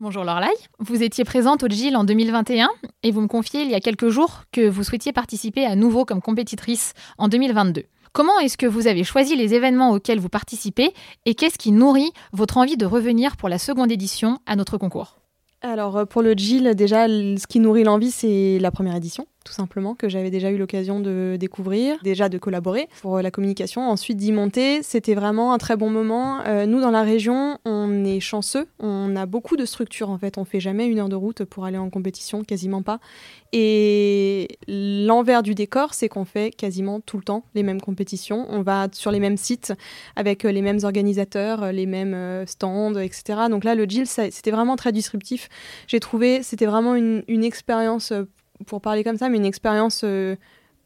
Bonjour Lorlaï, vous étiez présente au GIL en 2021 et vous me confiez il y a quelques jours que vous souhaitiez participer à nouveau comme compétitrice en 2022. Comment est-ce que vous avez choisi les événements auxquels vous participez et qu'est-ce qui nourrit votre envie de revenir pour la seconde édition à notre concours? Alors euh, pour le GIL, déjà, ce qui nourrit l'envie, c'est la première édition, tout simplement, que j'avais déjà eu l'occasion de découvrir, déjà de collaborer pour euh, la communication, ensuite d'y monter. C'était vraiment un très bon moment. Euh, nous, dans la région, on est chanceux, on a beaucoup de structures en fait. On fait jamais une heure de route pour aller en compétition, quasiment pas. Et l'envers du décor, c'est qu'on fait quasiment tout le temps les mêmes compétitions. On va sur les mêmes sites avec les mêmes organisateurs, les mêmes stands, etc. Donc là, le GIL, c'était vraiment très disruptif j'ai trouvé, c'était vraiment une, expérience, euh, pour parler comme ça, mais une expérience euh,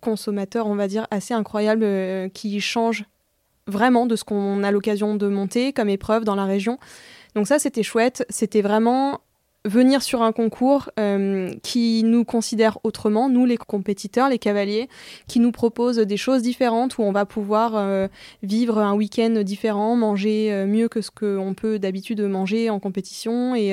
consommateur, on va dire, assez incroyable, euh, qui change vraiment de ce qu'on a l'occasion de monter comme épreuve dans la région. Donc ça, c'était chouette. C'était vraiment venir sur un concours euh, qui nous considère autrement, nous les compétiteurs, les cavaliers, qui nous propose des choses différentes où on va pouvoir euh, vivre un week-end différent, manger euh, mieux que ce qu'on peut d'habitude manger en compétition et,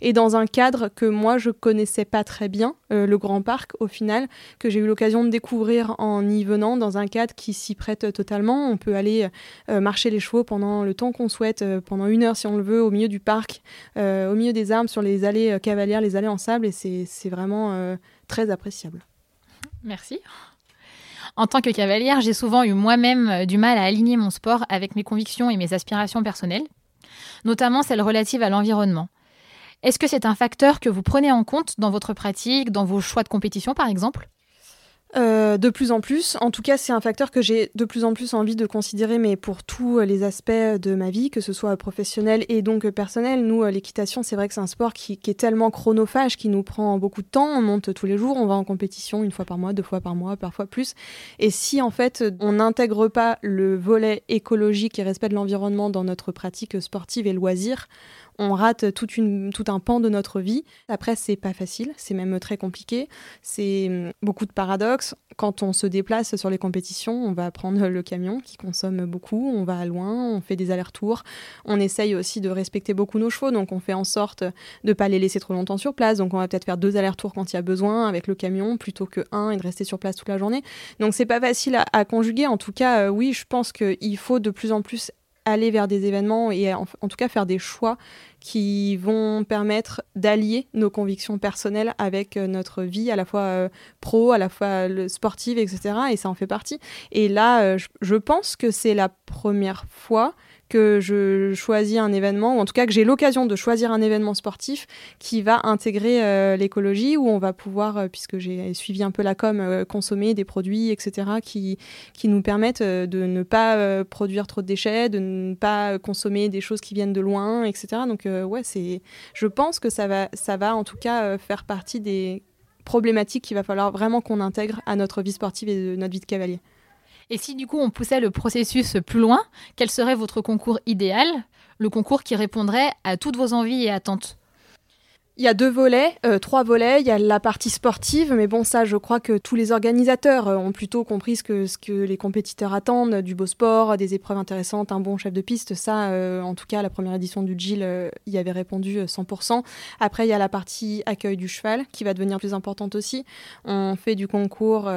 et, dans un cadre que moi je connaissais pas très bien, le Grand Parc au final, que j'ai eu l'occasion de découvrir en y venant dans un cadre qui s'y prête totalement. On peut aller marcher les chevaux pendant le temps qu'on souhaite, pendant une heure si on le veut, au milieu du parc, au milieu des arbres, sur les allées euh, cavalières, les allées en sable, et c'est vraiment euh, très appréciable. Merci. En tant que cavalière, j'ai souvent eu moi-même euh, du mal à aligner mon sport avec mes convictions et mes aspirations personnelles, notamment celles relatives à l'environnement. Est-ce que c'est un facteur que vous prenez en compte dans votre pratique, dans vos choix de compétition par exemple? Euh, de plus en plus. En tout cas, c'est un facteur que j'ai de plus en plus envie de considérer, mais pour tous les aspects de ma vie, que ce soit professionnel et donc personnel. Nous, euh, l'équitation, c'est vrai que c'est un sport qui, est tellement chronophage, qui nous prend beaucoup de temps. On monte tous les jours, on va en compétition une fois par mois, deux fois par mois, parfois plus. Et si en fait on n'intègre pas le volet écologique et respect de l'environnement dans notre pratique sportive et loisir, on rate tout un pan de notre vie. Après, c'est pas facile, c'est même très compliqué. C'est hum, beaucoup de paradoxes. Quand on se déplace sur les compétitions, on va prendre le camion qui consomme beaucoup, on va loin, on fait des allers-retours. On essaye aussi de respecter beaucoup nos chevaux, donc on fait en sorte de pas les laisser trop longtemps sur place. Donc on va peut-être faire deux allers-retours quand il y a besoin avec le camion plutôt que un et de rester sur place toute la journée. Donc c'est pas facile à, conjuguer. En tout cas, euh, oui, je pense qu'il faut de plus en plus aller vers des événements et en, tout cas faire des choix qui vont permettre d'allier nos convictions personnelles avec euh, notre vie à la fois euh, pro, à la fois sportive, etc. Et ça en fait partie. Et là, euh, je pense que c'est la première fois que je choisis un événement, ou en tout cas que j'ai l'occasion de choisir un événement sportif qui va intégrer euh, l'écologie, où on va pouvoir, euh, puisque j'ai suivi un peu la com, euh, consommer des produits, etc., qui, qui nous permettent de ne pas produire trop de déchets, de ne pas consommer des choses qui viennent de loin, etc. Donc ouais, c'est, je pense que ça va, ça va en tout cas faire partie des problématiques qu'il va falloir vraiment qu'on intègre à notre vie sportive et de notre vie de cavalier. Et si du coup on poussait le processus plus loin, quel serait votre concours idéal? Le concours qui répondrait à toutes vos envies et attentes il y a deux volets, euh, trois volets. Il y a la partie sportive, mais bon, ça, je crois que tous les organisateurs euh, ont plutôt compris ce que, les compétiteurs attendent, du beau sport, des épreuves intéressantes, un bon chef de piste. Ça, euh, en tout cas, la première édition du GIL y avait répondu 100%. Après, il y a la partie accueil du cheval, qui va devenir plus importante aussi. On fait du concours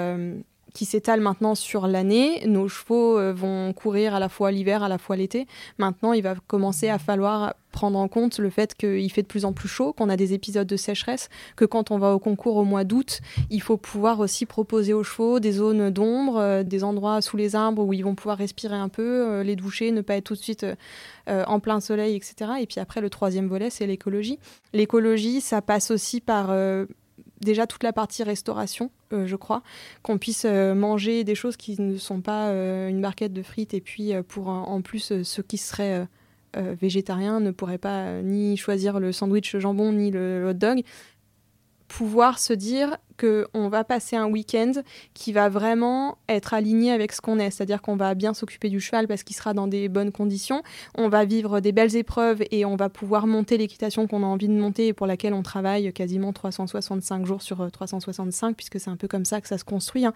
qui s'étale maintenant sur l'année. Nos chevaux euh, vont courir à la fois l'hiver, à la fois l'été. Maintenant, il va commencer à falloir prendre en compte le fait qu'il fait de plus en plus chaud, qu'on a des épisodes de sécheresse, que quand on va au concours au mois d'août, il faut pouvoir aussi proposer aux chevaux des zones d'ombre, euh, des endroits sous les arbres où ils vont pouvoir respirer un peu, euh, les doucher, ne pas être tout de suite en plein soleil, etc. Et puis après, le troisième volet, c'est l'écologie. L'écologie, ça passe aussi par déjà toute la partie restauration, euh, je crois, qu'on puisse euh, manger des choses qui ne sont pas euh, une barquette de frites et puis pour en plus ceux qui seraient végétariens ne pourraient pas ni choisir le sandwich jambon ni le hot dog. Pouvoir se dire qu'on va passer un week-end qui va vraiment être aligné avec ce qu'on est. C'est-à-dire qu'on va bien s'occuper du cheval parce qu'il sera dans des bonnes conditions. On va vivre des belles épreuves et on va pouvoir monter l'équitation qu'on a envie de monter et pour laquelle on travaille quasiment 365 jours sur 365, puisque c'est un peu comme ça que ça se construit, hein,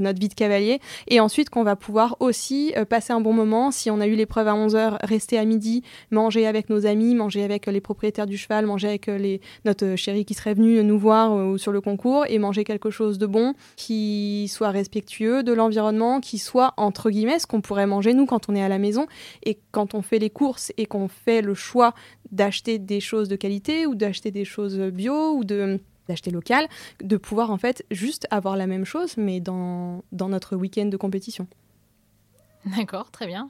notre vie de cavalier. Et ensuite qu'on va pouvoir aussi passer un bon moment. Si on a eu l'épreuve à 11h, rester à midi, manger avec nos amis, manger avec les propriétaires du cheval, manger avec les, notre chéri qui serait venu nous voir euh, sur le concours manger quelque chose de bon, qui soit respectueux de l'environnement, qui soit entre guillemets ce qu'on pourrait manger nous quand on est à la maison et quand on fait les courses et qu'on fait le choix d'acheter des choses de qualité ou d'acheter des choses bio ou de d'acheter local, de pouvoir en fait juste avoir la même chose mais dans, dans notre week-end de compétition. D'accord, très bien.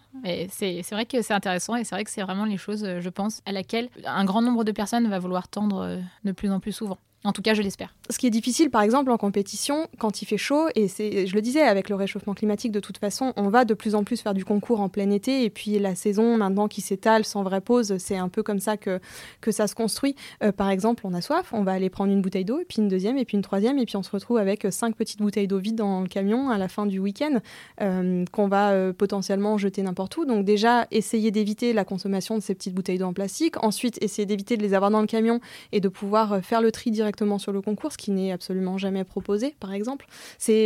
C'est vrai que c'est intéressant et c'est vrai que c'est vraiment les choses, je pense, à laquelle un grand nombre de personnes va vouloir tendre euh, de plus en plus souvent. En tout cas, je l'espère. Ce qui est difficile, par exemple, en compétition, quand il fait chaud, et c'est, je le disais, avec le réchauffement climatique, de toute façon, on va de plus en plus faire du concours en plein été, et puis la saison maintenant qui s'étale sans vraie pause, c'est un peu comme ça que, que ça se construit. Euh, par exemple, on a soif, on va aller prendre une bouteille d'eau, et puis une deuxième, et puis une troisième, et puis on se retrouve avec cinq petites bouteilles d'eau vides dans le camion à la fin du week-end, euh, qu'on va euh, potentiellement jeter n'importe où. Donc déjà, essayer d'éviter la consommation de ces petites bouteilles d'eau en plastique, ensuite essayer d'éviter de les avoir dans le camion et de pouvoir faire le tri directement sur le concours, ce qui n'est absolument jamais proposé, par exemple. C'est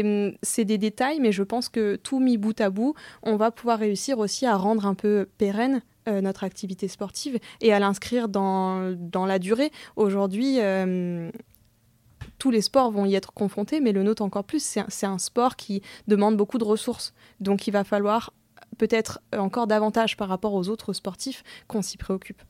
des détails, mais je pense que tout mis bout à bout, on va pouvoir réussir aussi à rendre un peu pérenne euh, notre activité sportive et à l'inscrire dans, dans, la durée. Aujourd'hui, euh, tous les sports vont y être confrontés, mais le nôtre encore plus. C'est un, un, sport qui demande beaucoup de ressources. Donc il va falloir peut-être encore davantage par rapport aux autres sportifs qu'on s'y préoccupe.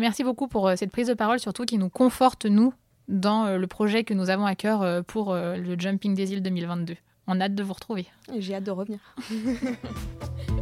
Merci beaucoup pour euh, cette prise de parole, surtout qui nous conforte, nous, dans euh, le projet que nous avons à cœur euh, pour euh, le Jumping des îles 2022. On a hâte de vous retrouver. J'ai hâte de revenir.